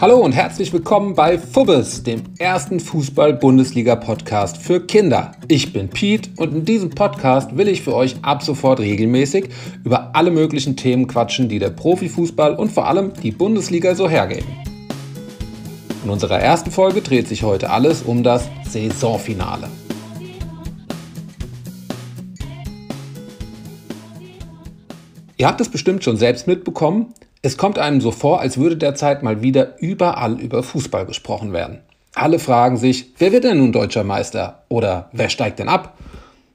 Hallo und herzlich willkommen bei Fubbes, dem ersten Fußball-Bundesliga-Podcast für Kinder. Ich bin Pete und in diesem Podcast will ich für euch ab sofort regelmäßig über alle möglichen Themen quatschen, die der Profifußball und vor allem die Bundesliga so hergeben. In unserer ersten Folge dreht sich heute alles um das Saisonfinale. Ihr habt es bestimmt schon selbst mitbekommen, es kommt einem so vor, als würde derzeit mal wieder überall über Fußball gesprochen werden. Alle fragen sich, wer wird denn nun deutscher Meister oder wer steigt denn ab?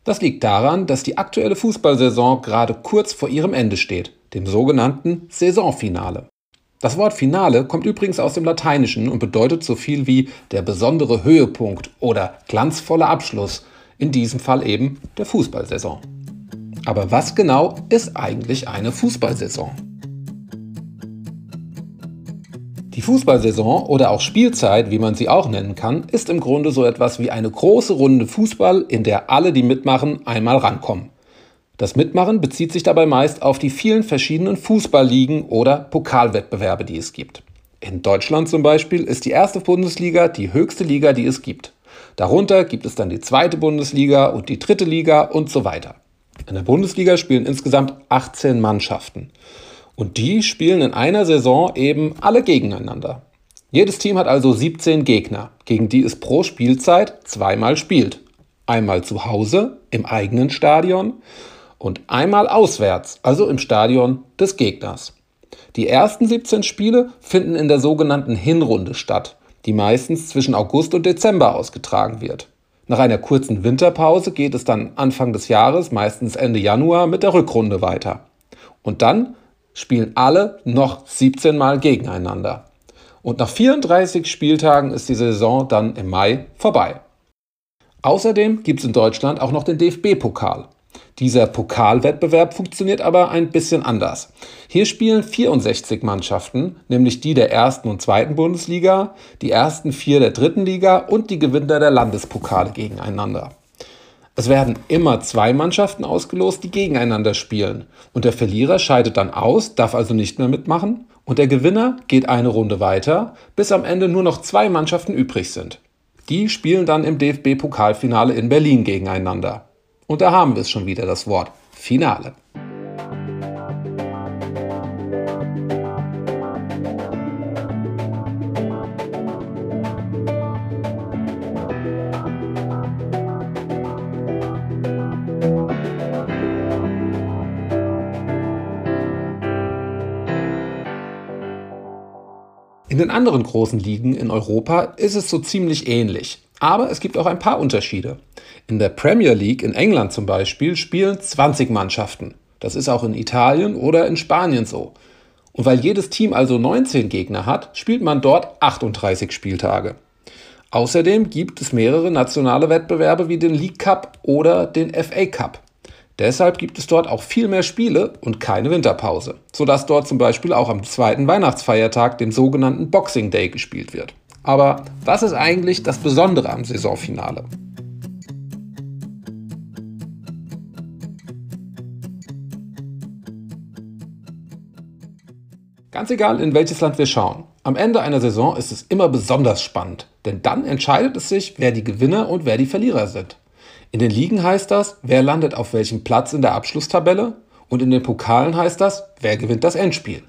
Das liegt daran, dass die aktuelle Fußballsaison gerade kurz vor ihrem Ende steht, dem sogenannten Saisonfinale. Das Wort Finale kommt übrigens aus dem Lateinischen und bedeutet so viel wie der besondere Höhepunkt oder glanzvoller Abschluss, in diesem Fall eben der Fußballsaison. Aber was genau ist eigentlich eine Fußballsaison? Die Fußballsaison oder auch Spielzeit, wie man sie auch nennen kann, ist im Grunde so etwas wie eine große Runde Fußball, in der alle, die mitmachen, einmal rankommen. Das Mitmachen bezieht sich dabei meist auf die vielen verschiedenen Fußballligen oder Pokalwettbewerbe, die es gibt. In Deutschland zum Beispiel ist die erste Bundesliga die höchste Liga, die es gibt. Darunter gibt es dann die zweite Bundesliga und die dritte Liga und so weiter. In der Bundesliga spielen insgesamt 18 Mannschaften. Und die spielen in einer Saison eben alle gegeneinander. Jedes Team hat also 17 Gegner, gegen die es pro Spielzeit zweimal spielt. Einmal zu Hause im eigenen Stadion und einmal auswärts, also im Stadion des Gegners. Die ersten 17 Spiele finden in der sogenannten Hinrunde statt, die meistens zwischen August und Dezember ausgetragen wird. Nach einer kurzen Winterpause geht es dann Anfang des Jahres, meistens Ende Januar, mit der Rückrunde weiter. Und dann spielen alle noch 17 Mal gegeneinander. Und nach 34 Spieltagen ist die Saison dann im Mai vorbei. Außerdem gibt es in Deutschland auch noch den DFB-Pokal. Dieser Pokalwettbewerb funktioniert aber ein bisschen anders. Hier spielen 64 Mannschaften, nämlich die der ersten und zweiten Bundesliga, die ersten vier der dritten Liga und die Gewinner der Landespokale gegeneinander. Es werden immer zwei Mannschaften ausgelost, die gegeneinander spielen. Und der Verlierer scheidet dann aus, darf also nicht mehr mitmachen. Und der Gewinner geht eine Runde weiter, bis am Ende nur noch zwei Mannschaften übrig sind. Die spielen dann im DFB-Pokalfinale in Berlin gegeneinander. Und da haben wir es schon wieder, das Wort Finale. In den anderen großen Ligen in Europa ist es so ziemlich ähnlich. Aber es gibt auch ein paar Unterschiede. In der Premier League in England zum Beispiel spielen 20 Mannschaften. Das ist auch in Italien oder in Spanien so. Und weil jedes Team also 19 Gegner hat, spielt man dort 38 Spieltage. Außerdem gibt es mehrere nationale Wettbewerbe wie den League Cup oder den FA Cup. Deshalb gibt es dort auch viel mehr Spiele und keine Winterpause, sodass dort zum Beispiel auch am zweiten Weihnachtsfeiertag, dem sogenannten Boxing Day, gespielt wird. Aber was ist eigentlich das Besondere am Saisonfinale? Ganz egal, in welches Land wir schauen. Am Ende einer Saison ist es immer besonders spannend, denn dann entscheidet es sich, wer die Gewinner und wer die Verlierer sind. In den Ligen heißt das, wer landet auf welchem Platz in der Abschlusstabelle und in den Pokalen heißt das, wer gewinnt das Endspiel.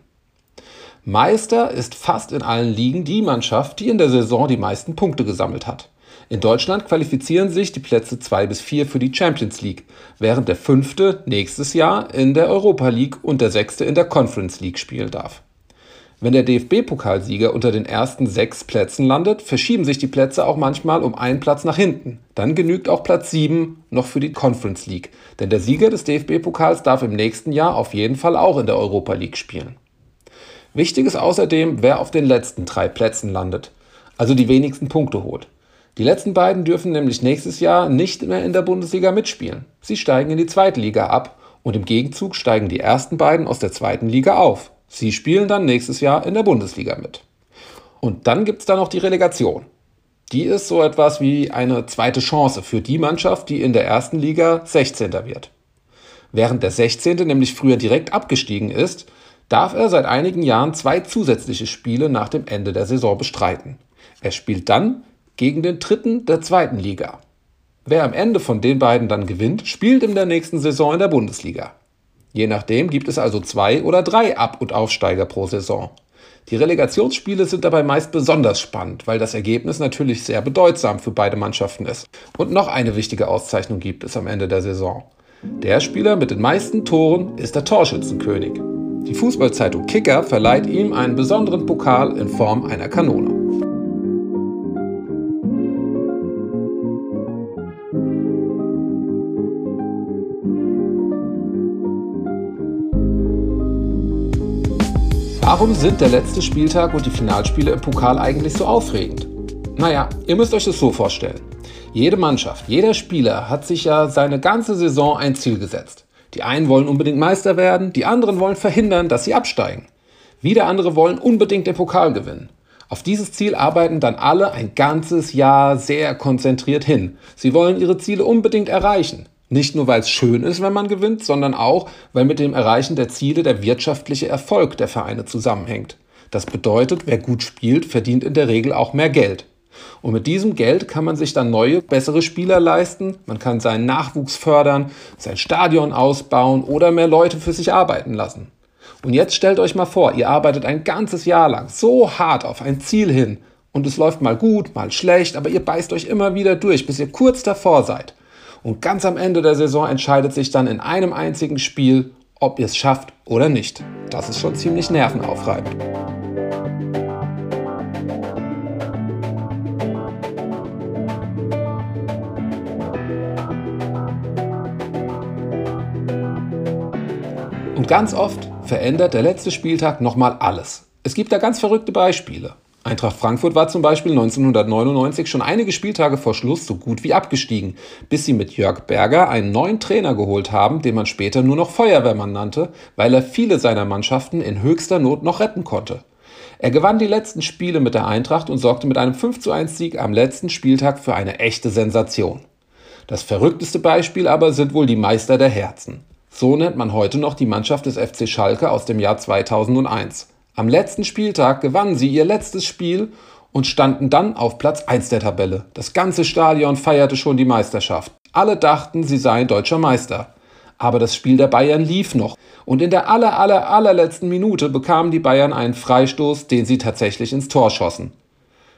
Meister ist fast in allen Ligen die Mannschaft, die in der Saison die meisten Punkte gesammelt hat. In Deutschland qualifizieren sich die Plätze 2 bis 4 für die Champions League, während der fünfte nächstes Jahr in der Europa League und der sechste in der Conference League spielen darf. Wenn der DFB-Pokalsieger unter den ersten sechs Plätzen landet, verschieben sich die Plätze auch manchmal um einen Platz nach hinten. Dann genügt auch Platz 7 noch für die Conference League, denn der Sieger des DFB-Pokals darf im nächsten Jahr auf jeden Fall auch in der Europa League spielen. Wichtig ist außerdem, wer auf den letzten drei Plätzen landet, also die wenigsten Punkte holt. Die letzten beiden dürfen nämlich nächstes Jahr nicht mehr in der Bundesliga mitspielen. Sie steigen in die zweite Liga ab und im Gegenzug steigen die ersten beiden aus der zweiten Liga auf. Sie spielen dann nächstes Jahr in der Bundesliga mit. Und dann gibt es da noch die Relegation. Die ist so etwas wie eine zweite Chance für die Mannschaft, die in der ersten Liga 16. wird. Während der 16. nämlich früher direkt abgestiegen ist, darf er seit einigen Jahren zwei zusätzliche Spiele nach dem Ende der Saison bestreiten. Er spielt dann gegen den Dritten der zweiten Liga. Wer am Ende von den beiden dann gewinnt, spielt in der nächsten Saison in der Bundesliga. Je nachdem gibt es also zwei oder drei Ab- und Aufsteiger pro Saison. Die Relegationsspiele sind dabei meist besonders spannend, weil das Ergebnis natürlich sehr bedeutsam für beide Mannschaften ist. Und noch eine wichtige Auszeichnung gibt es am Ende der Saison. Der Spieler mit den meisten Toren ist der Torschützenkönig. Die Fußballzeitung Kicker verleiht ihm einen besonderen Pokal in Form einer Kanone. Warum sind der letzte Spieltag und die Finalspiele im Pokal eigentlich so aufregend? Naja, ihr müsst euch das so vorstellen. Jede Mannschaft, jeder Spieler hat sich ja seine ganze Saison ein Ziel gesetzt. Die einen wollen unbedingt Meister werden, die anderen wollen verhindern, dass sie absteigen. Wieder andere wollen unbedingt den Pokal gewinnen. Auf dieses Ziel arbeiten dann alle ein ganzes Jahr sehr konzentriert hin. Sie wollen ihre Ziele unbedingt erreichen. Nicht nur, weil es schön ist, wenn man gewinnt, sondern auch, weil mit dem Erreichen der Ziele der wirtschaftliche Erfolg der Vereine zusammenhängt. Das bedeutet, wer gut spielt, verdient in der Regel auch mehr Geld. Und mit diesem Geld kann man sich dann neue, bessere Spieler leisten, man kann seinen Nachwuchs fördern, sein Stadion ausbauen oder mehr Leute für sich arbeiten lassen. Und jetzt stellt euch mal vor, ihr arbeitet ein ganzes Jahr lang so hart auf ein Ziel hin und es läuft mal gut, mal schlecht, aber ihr beißt euch immer wieder durch, bis ihr kurz davor seid. Und ganz am Ende der Saison entscheidet sich dann in einem einzigen Spiel, ob ihr es schafft oder nicht. Das ist schon ziemlich nervenaufreibend. Und ganz oft verändert der letzte Spieltag nochmal alles. Es gibt da ganz verrückte Beispiele. Eintracht Frankfurt war zum Beispiel 1999 schon einige Spieltage vor Schluss so gut wie abgestiegen, bis sie mit Jörg Berger einen neuen Trainer geholt haben, den man später nur noch Feuerwehrmann nannte, weil er viele seiner Mannschaften in höchster Not noch retten konnte. Er gewann die letzten Spiele mit der Eintracht und sorgte mit einem 51 Sieg am letzten Spieltag für eine echte Sensation. Das verrückteste Beispiel aber sind wohl die Meister der Herzen. So nennt man heute noch die Mannschaft des FC Schalke aus dem Jahr 2001. Am letzten Spieltag gewannen sie ihr letztes Spiel und standen dann auf Platz 1 der Tabelle. Das ganze Stadion feierte schon die Meisterschaft. Alle dachten, sie seien deutscher Meister. Aber das Spiel der Bayern lief noch. Und in der aller, aller, allerletzten Minute bekamen die Bayern einen Freistoß, den sie tatsächlich ins Tor schossen.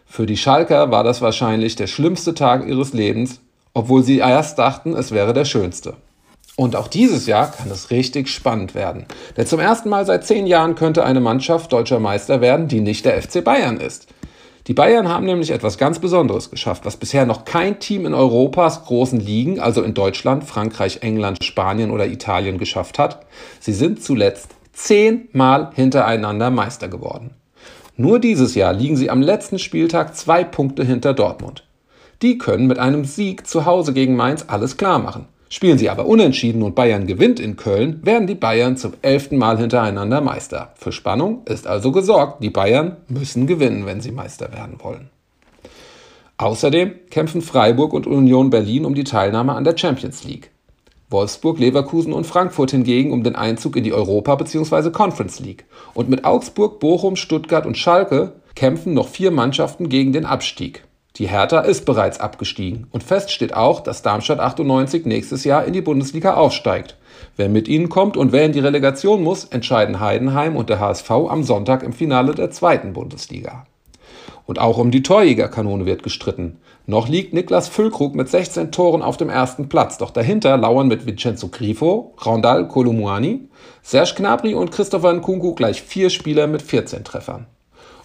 Für die Schalker war das wahrscheinlich der schlimmste Tag ihres Lebens, obwohl sie erst dachten, es wäre der schönste. Und auch dieses Jahr kann es richtig spannend werden. Denn zum ersten Mal seit zehn Jahren könnte eine Mannschaft deutscher Meister werden, die nicht der FC Bayern ist. Die Bayern haben nämlich etwas ganz Besonderes geschafft, was bisher noch kein Team in Europas großen Ligen, also in Deutschland, Frankreich, England, Spanien oder Italien geschafft hat. Sie sind zuletzt zehnmal hintereinander Meister geworden. Nur dieses Jahr liegen sie am letzten Spieltag zwei Punkte hinter Dortmund. Die können mit einem Sieg zu Hause gegen Mainz alles klar machen. Spielen sie aber unentschieden und Bayern gewinnt in Köln, werden die Bayern zum elften Mal hintereinander Meister. Für Spannung ist also gesorgt. Die Bayern müssen gewinnen, wenn sie Meister werden wollen. Außerdem kämpfen Freiburg und Union Berlin um die Teilnahme an der Champions League. Wolfsburg, Leverkusen und Frankfurt hingegen um den Einzug in die Europa- bzw. Conference League. Und mit Augsburg, Bochum, Stuttgart und Schalke kämpfen noch vier Mannschaften gegen den Abstieg. Die Hertha ist bereits abgestiegen und fest steht auch, dass Darmstadt 98 nächstes Jahr in die Bundesliga aufsteigt. Wer mit ihnen kommt und wer in die Relegation muss, entscheiden Heidenheim und der HSV am Sonntag im Finale der zweiten Bundesliga. Und auch um die Torjägerkanone wird gestritten. Noch liegt Niklas Füllkrug mit 16 Toren auf dem ersten Platz, doch dahinter lauern mit Vincenzo Grifo, Rondal Kolumuani, Serge Gnabry und Christopher Nkunku gleich vier Spieler mit 14 Treffern.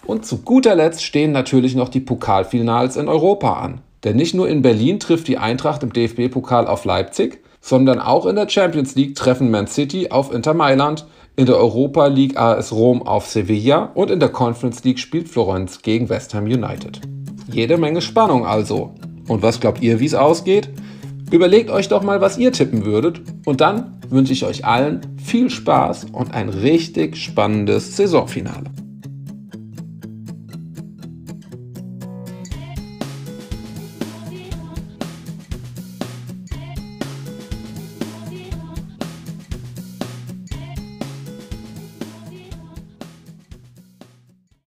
Und zu guter Letzt stehen natürlich noch die Pokalfinals in Europa an. Denn nicht nur in Berlin trifft die Eintracht im DFB-Pokal auf Leipzig, sondern auch in der Champions League treffen Man City auf Inter Mailand, in der Europa League AS Rom auf Sevilla und in der Conference League spielt Florenz gegen West Ham United. Jede Menge Spannung also. Und was glaubt ihr, wie es ausgeht? Überlegt euch doch mal, was ihr tippen würdet und dann wünsche ich euch allen viel Spaß und ein richtig spannendes Saisonfinale.